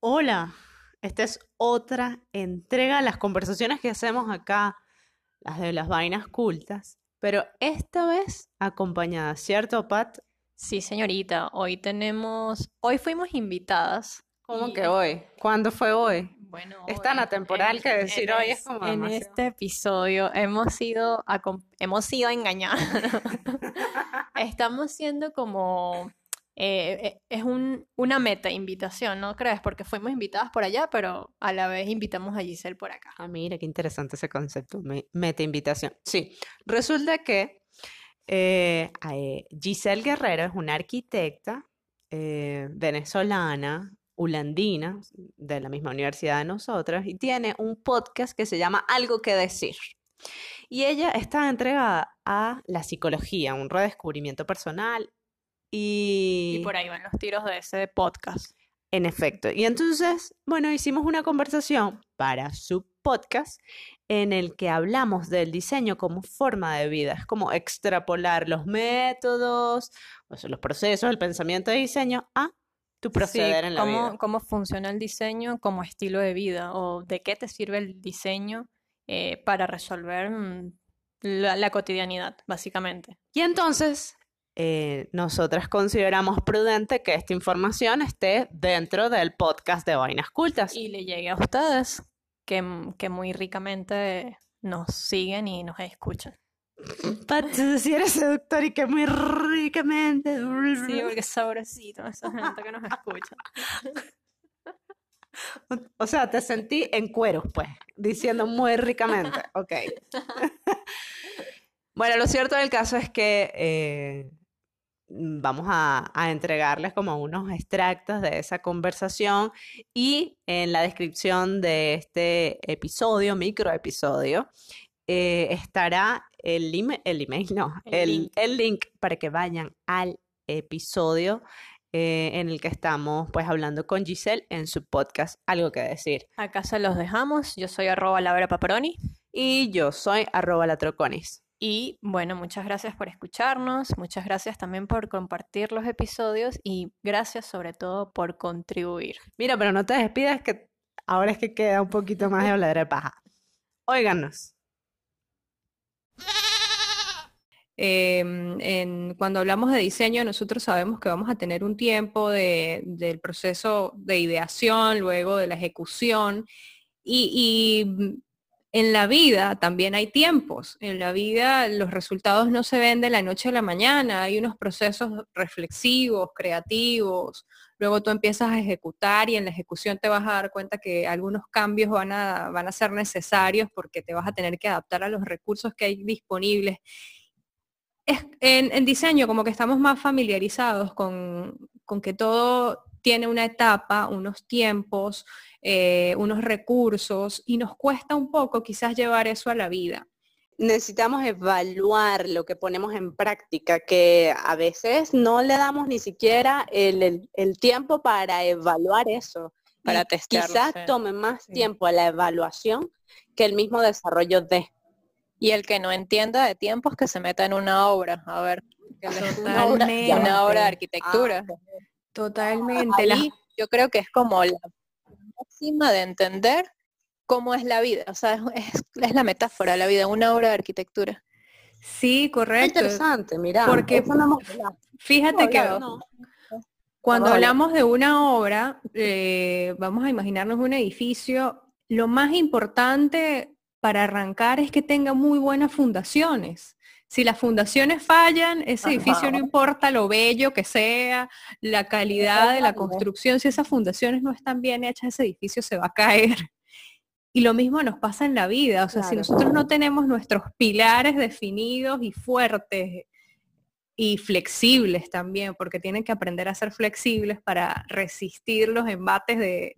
Hola, esta es otra entrega de las conversaciones que hacemos acá, las de las vainas cultas, pero esta vez acompañada, ¿cierto, Pat? Sí, señorita, hoy tenemos, hoy fuimos invitadas. ¿Cómo y- que hoy? ¿Cuándo fue hoy? Bueno, Es tan atemporal en- que decir en hoy es como En demasiado. este episodio hemos sido, hemos sido engañadas. Estamos siendo como, eh, eh, es un, una meta invitación, ¿no crees? Porque fuimos invitadas por allá, pero a la vez invitamos a Giselle por acá. Ah, mira, qué interesante ese concepto, me- meta invitación. Sí, resulta que eh, Giselle Guerrero es una arquitecta venezolana, ulandina, de la misma universidad de nosotras, y tiene un podcast que se llama Algo que decir. Y ella está entregada a la psicología, un redescubrimiento personal y... Y por ahí van los tiros de ese podcast. En efecto. Y entonces, bueno, hicimos una conversación para su podcast en el que hablamos del diseño como forma de vida. Es como extrapolar los métodos, o sea, los procesos, el pensamiento de diseño a tu proceder Sí, en la cómo, vida. cómo funciona el diseño como estilo de vida o de qué te sirve el diseño eh, para resolver mm, la, la cotidianidad, básicamente. Y entonces, eh, nosotras consideramos prudente que esta información esté dentro del podcast de Vainas Cultas. Y le llegue a ustedes que, que muy ricamente nos siguen y nos escuchan. Pat, si eres seductor y que muy ricamente. Sí, porque es sabrosito esa gente que nos escucha. O sea, te sentí en cueros, pues, diciendo muy ricamente. Ok. Bueno, lo cierto del caso es que eh, vamos a, a entregarles como unos extractos de esa conversación y en la descripción de este episodio, microepisodio, eh, estará el, email, el email, no, El el, link. el link para que vayan al episodio eh, en el que estamos pues hablando con Giselle en su podcast Algo que decir. Acá se los dejamos. Yo soy arroba Laura Paparoni. Y yo soy arroba latroconis. Y bueno, muchas gracias por escucharnos, muchas gracias también por compartir los episodios y gracias sobre todo por contribuir. Mira, pero no te despidas que ahora es que queda un poquito más de hablar de paja. Óiganos. Em, en- cuando hablamos de diseño, nosotros sabemos que vamos a tener un tiempo de- del proceso de ideación, luego de la ejecución, y, y, en la vida también hay tiempos. En la vida los resultados no se ven de la noche a la mañana, hay unos procesos reflexivos, creativos, luego tú empiezas a ejecutar y en la ejecución te vas a dar cuenta que algunos cambios van a, van a ser necesarios porque te vas a tener que adaptar a los recursos que hay disponibles es- en, en diseño como que estamos más familiarizados con, con que todo tiene una etapa, unos tiempos, eh, unos recursos y nos cuesta un poco quizás llevar eso a la vida. Necesitamos evaluar lo que ponemos en práctica, que a veces no le damos ni siquiera el, el- el tiempo para evaluar eso. Para Y testearlo, Quizás sí. tome más Sí. tiempo a la evaluación que el mismo desarrollo de. Y el que no entienda de tiempos que se meta en una obra, a ver, que le- Una obra- una obra de arquitectura. Totalmente. yo creo que es como la máxima de entender cómo es la vida, o sea, es, la metáfora, la vida, una obra de arquitectura. sí, Qué correcto. interesante, mira. Porque no. Fíjate que No. Cuando hablamos de una obra, eh, vamos a imaginarnos un edificio, lo más importante para arrancar es que tenga muy buenas fundaciones. Si las fundaciones fallan, ese edificio no importa lo bello que sea, la calidad de la construcción, si esas fundaciones no están bien hechas, ese edificio se va a caer. Y lo mismo nos pasa en la vida, o sea, si nosotros no tenemos nuestros pilares definidos y fuertes y flexibles también, porque tienen que aprender a ser flexibles para resistir los embates de,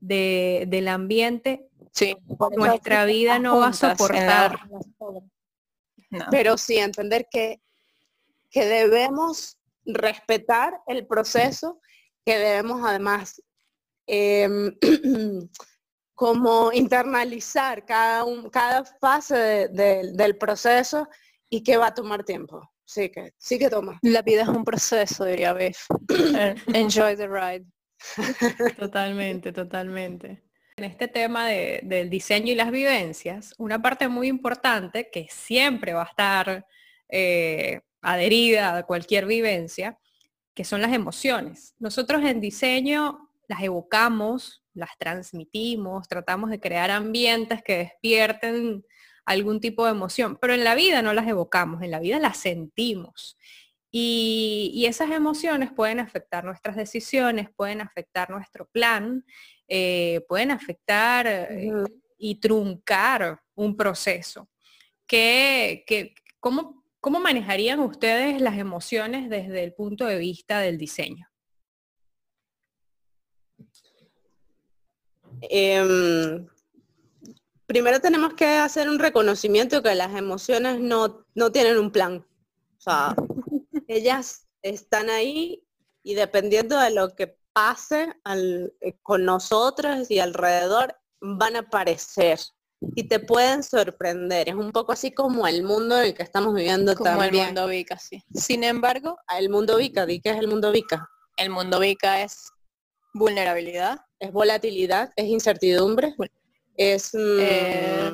de- del ambiente, Sí. nuestra vida no va a soportar. No. Pero sí entender que, que debemos respetar el proceso, que debemos además em, como internalizar cada, un- cada fase de- de- del proceso y que va a tomar tiempo. Sí que, sí que toma. La vida es un proceso, diría Biff. Eh, Enjoy the ride. Totalmente, totalmente. En este tema del diseño y las vivencias, una parte muy importante que siempre va a estar eh, adherida a cualquier vivencia, que son las emociones. Nosotros en diseño las evocamos, las transmitimos, tratamos de crear ambientes que despierten algún tipo de emoción, pero en la vida no las evocamos, en la vida las sentimos. Y, esas emociones pueden afectar nuestras decisiones, pueden afectar nuestro plan, eh, pueden afectar eh, y truncar un proceso. ¿Qué, cómo, ¿Cómo manejarían ustedes las emociones desde el punto de vista del diseño? Em, primero tenemos que hacer un reconocimiento que las emociones no, no tienen un plan. O sea, ellas están ahí y dependiendo de lo que pase eh, con nosotros y alrededor, van a aparecer y te pueden sorprender. Es un poco así como el mundo en el que estamos viviendo como también. el mundo Vika, sí. Sin embargo, el mundo Vika, ¿qué es el mundo Vika? El mundo Vika es vulnerabilidad, es volatilidad, es incertidumbre, es, mm, eh,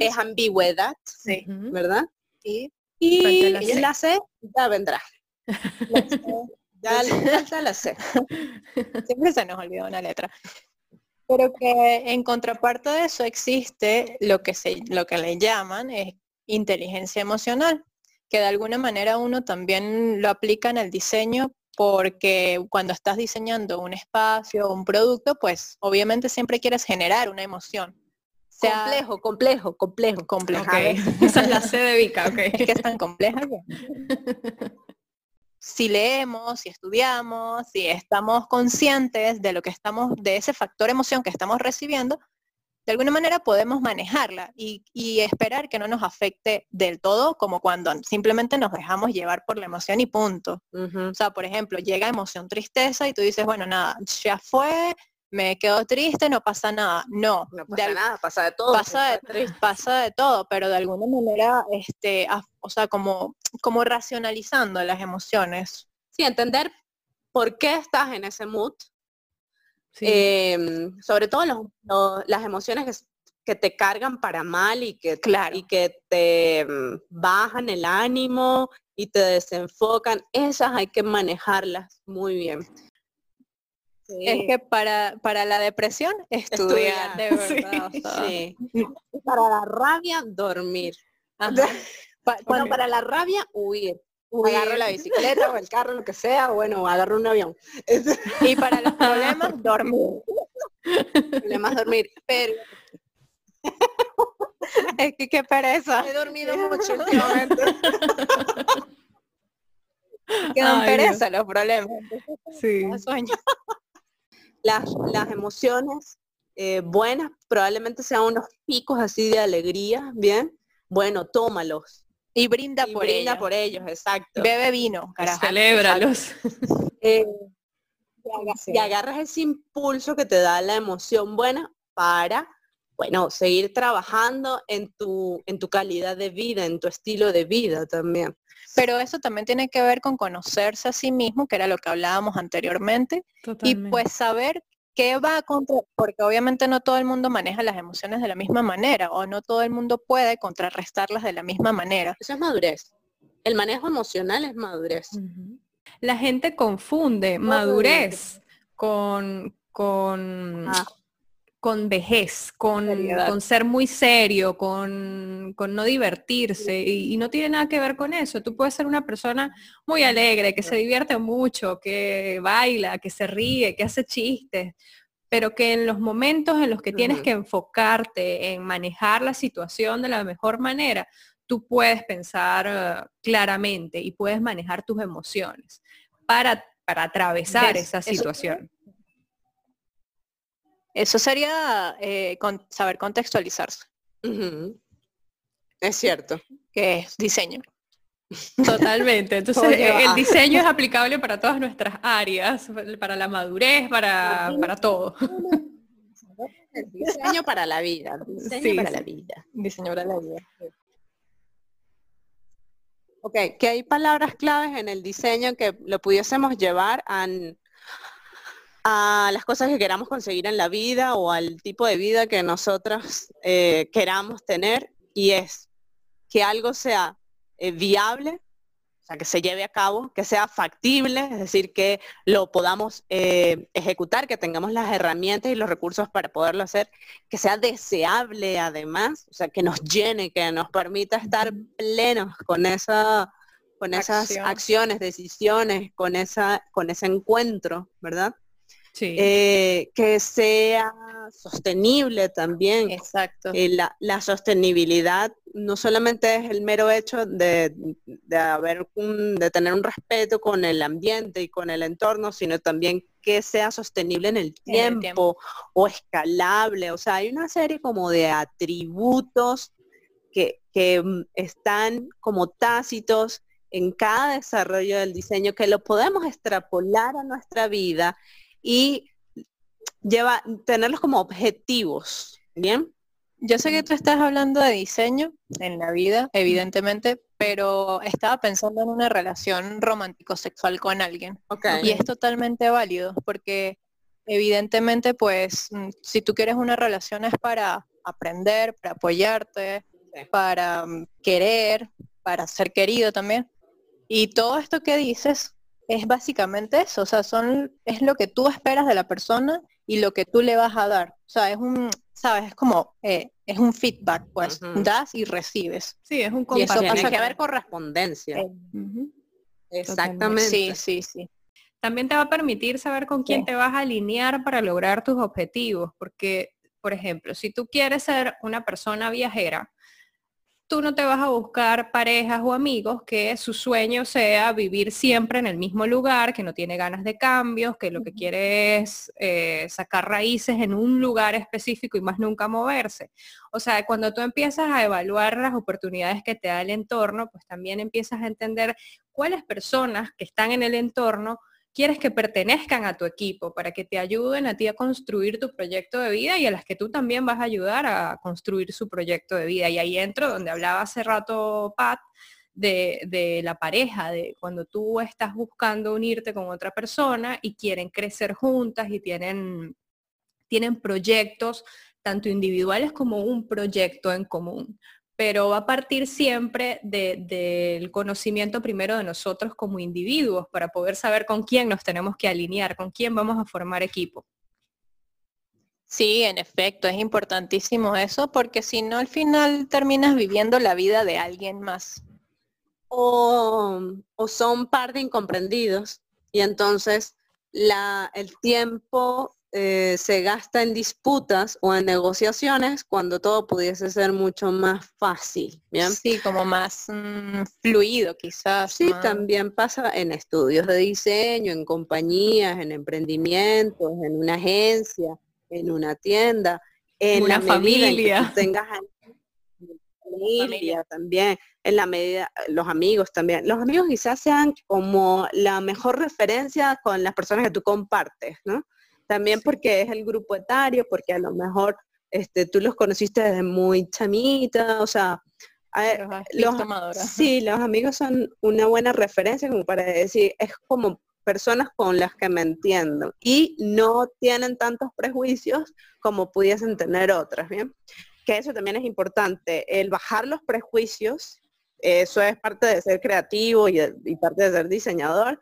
es ambigüedad, sí. ¿verdad? Sí. Y la C. ya vendrá. ya, ya, la sé. Siempre se nos olvida una letra. Pero que en contraparte de eso existe lo que, se, lo que le llaman es inteligencia emocional, que de alguna manera uno también lo aplica en el diseño porque cuando estás diseñando un espacio un producto, pues obviamente siempre quieres generar una emoción. Complejo, complejo, complejo, complejo. Esa es la C de ok. Es que es tan compleja si leemos, si estudiamos, si estamos conscientes de lo que estamos, de ese factor emoción que estamos recibiendo, de alguna manera podemos manejarla y, esperar que no nos afecte del todo, como cuando simplemente nos dejamos llevar por la emoción y punto. O sea, por ejemplo, llega emoción tristeza y tú dices, bueno, nada, ya fue, me quedo triste, no pasa nada. No, no pasa nada, pasa de todo. Pasa de, pasa de todo, pero de alguna manera, este, o sea, como, como racionalizando las emociones. Sí, entender por qué estás en ese mood Em, sobre todo las emociones que, te cargan para mal y que, y que te mm, bajan el ánimo y te desenfocan, esas hay que manejarlas muy bien. Es que para, para la depresión, estudiar, de verdad. Para la rabia, dormir. bueno, para la rabia, huir agarro la bicicleta o el carro, lo que sea, bueno, agarro un avión. Y para los problemas, dormir. Problemas, dormir. Pero es que qué pereza. He dormido mucho últimamente. Quedan pereza los problemas. Sí. Sueño. Las, las emociones eh, buenas probablemente sean unos picos así de alegría, ¿bien? Bueno, tómalos y brinda por brinda ellos. por ellos, exacto. Bebe vino, carajo. Celébralos. Eh, y agarras ese impulso que te da la emoción buena para, bueno, seguir trabajando en tu, en tu calidad de vida, en tu estilo de vida también. Pero eso también tiene que ver con conocerse a sí mismo, que era lo que hablábamos anteriormente, y pues saber ¿qué va contra? Porque obviamente no todo el mundo maneja las emociones de la misma manera o no todo el mundo puede contrarrestarlas de la misma manera. Eso es madurez. El manejo emocional es madurez. La gente confunde madurez con, con, ah con vejez, con, con, ser muy serio, con, con no divertirse y, no tiene nada que ver con eso. Tú puedes ser una persona muy alegre, que se divierte mucho, que baila, que se ríe, que hace chistes, pero que en los momentos en los que tienes que enfocarte en manejar la situación de la mejor manera, tú puedes pensar eh, claramente y puedes manejar tus emociones para, para atravesar esa situación. Eso sería eh, saber contextualizarse. Es cierto. Que es diseño. Totalmente. Entonces, el diseño es aplicable para todas nuestras áreas, para la madurez, para, para todo. El diseño para la vida. Diseño para la vida. Diseño para la vida. Ok, que hay palabras claves en el diseño que lo pudiésemos llevar a, a las cosas que queramos conseguir en la vida o al tipo de vida que nosotros eh, queramos tener y es que algo sea eh, viable, o sea, que se lleve a cabo, que sea factible, es decir, que lo podamos eh, ejecutar, que tengamos las herramientas y los recursos para poderlo hacer, que sea deseable además, o sea, que nos llene, que nos permita estar plenos con esa con esas acciones, decisiones, con esa con ese encuentro, ¿verdad? Eh, que sea sostenible también. Exacto. Eh, la, sostenibilidad no solamente es el mero hecho de, haber de tener un respeto con el ambiente y con el entorno, sino también que sea sostenible en el tiempo, o escalable. O sea, hay una serie como de atributos que, que mm, están como tácitos en cada desarrollo del diseño que lo podemos extrapolar a nuestra vida y lleva, tenerlos como objetivos, ¿bien? Yo sé que tú estás hablando de diseño en la vida, evidentemente, pero estaba pensando en una relación romántico-sexual con alguien. Y es totalmente válido, porque evidentemente, pues, mm, si tú quieres una relación es para aprender, para apoyarte, para mm, querer, para ser querido también. Y todo esto que dices es básicamente eso, o sea, son, es lo que tú esperas de la persona y lo que tú le vas a dar. O sea, es un, sabes, es como, eh, es un feedback, pues, das y recibes. Sí, es un Y eso pasa que haber correspondencia. Eh, Exactamente. Sí, sí, sí. También te va a permitir saber con quién te vas a alinear para lograr tus objetivos, porque, por ejemplo, si tú quieres ser una persona viajera, tú no te vas a buscar parejas o amigos que su sueño sea vivir siempre en el mismo lugar, que no tiene ganas de cambios, que lo que quiere es eh, sacar raíces en un lugar específico y más nunca moverse. O sea, cuando tú empiezas a evaluar las oportunidades que te da el entorno, pues también empiezas a entender cuáles personas que están en el entorno quieres que pertenezcan a tu equipo para que te ayuden a ti a construir tu proyecto de vida y a las que tú también vas a ayudar a construir su proyecto de vida. Y ahí entro donde hablaba hace rato Pat de, la pareja, de cuando tú estás buscando unirte con otra persona y quieren crecer juntas y tienen, tienen proyectos tanto individuales como un proyecto en común pero va a partir siempre del conocimiento primero de nosotros como individuos para poder saber con quién nos tenemos que alinear, con quién vamos a formar equipo. Sí, en efecto, es importantísimo eso porque si no al final terminas viviendo la vida de alguien más. O, o son par de incomprendidos y entonces la, el tiempo eh, se gasta en disputas o en negociaciones cuando todo pudiese ser mucho más fácil. ¿bien? Sí, como más mm, fluido quizás. Sí, también pasa en estudios de diseño, en compañías, en emprendimientos, en una agencia, en una tienda, en una familia. tengas familia también, en la medida, los amigos también. Los amigos quizás sean como la mejor referencia con las personas que tú compartes, ¿no? También porque es el grupo etario, porque a lo mejor este, tú los conociste desde muy chamita, o sea, los, sí, los amigos son una buena referencia como para decir, es como personas con las que me entiendo y no tienen tantos prejuicios como pudiesen tener otras, ¿bien? Que eso también es importante, el bajar los prejuicios, eso es parte de ser creativo y, y parte de ser diseñador,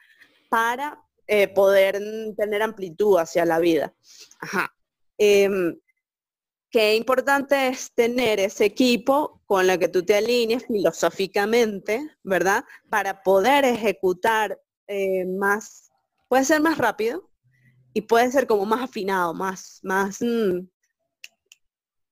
para eh, poder tener amplitud hacia la vida. Ajá. Em, qué importante es tener ese equipo con el que tú te alinees filosóficamente, ¿verdad? Para poder ejecutar eh, más, puede ser más rápido y puede ser como más afinado, más, más, mm,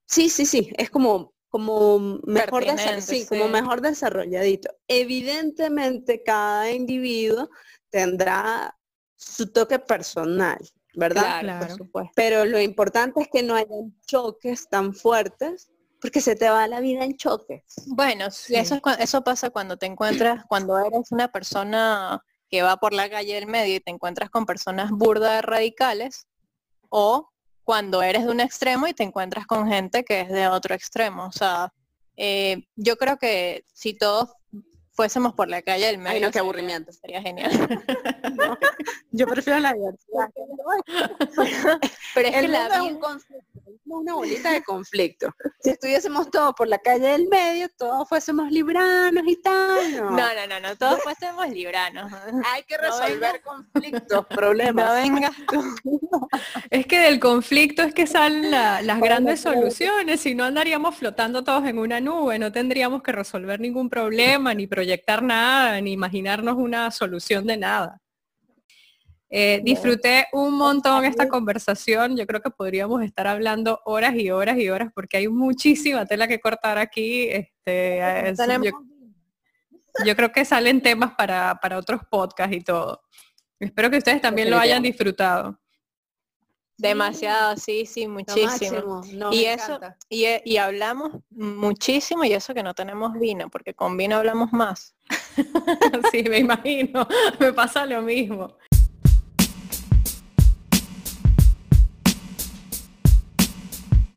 sí, sí, sí, es como como mejor, sí, como mejor desarrolladito. Evidentemente cada individuo tendrá su toque personal, ¿verdad? Claro, Pero lo importante es que no haya choques tan fuertes porque se te va la vida en choques. Bueno, eso, eso pasa cuando te encuentras, cuando eres una persona que va por la calle del medio y te encuentras con personas burdas radicales o cuando eres de un extremo y te encuentras con gente que es de otro extremo. O sea, eh, yo creo que si todos fuésemos por la calle del medio. Ay, no, qué aburrimiento. Sería genial. Yo prefiero la diversidad. Pero es que la es vida- un conflicto, es una bolita de conflicto. Si estuviésemos todos por la calle del medio, todos fuésemos libranos y tal. No, No, no, no, no, todos fuésemos libranos. hay que No resolver conflictos, No problemas. vengas tú. Es que del conflicto es que salen la- las grandes soluciones, si no andaríamos flotando todos en una nube, no tendríamos que resolver ningún problema, ni proyectar nada, ni imaginarnos una solución de nada. Eh, disfruté un montón esta conversación, yo creo que podríamos estar hablando horas y horas y horas porque hay muchísima tela que cortar aquí. Este, es- yo, yo creo que salen temas para, para otros podcasts y todo. Espero que ustedes también lo hayan disfrutado. Demasiado, sí, sí, muchísimo. no, y eso, y, e- y hablamos muchísimo y eso que no tenemos vino, porque con vino hablamos más. Sí, me imagino. Me pasa lo mismo.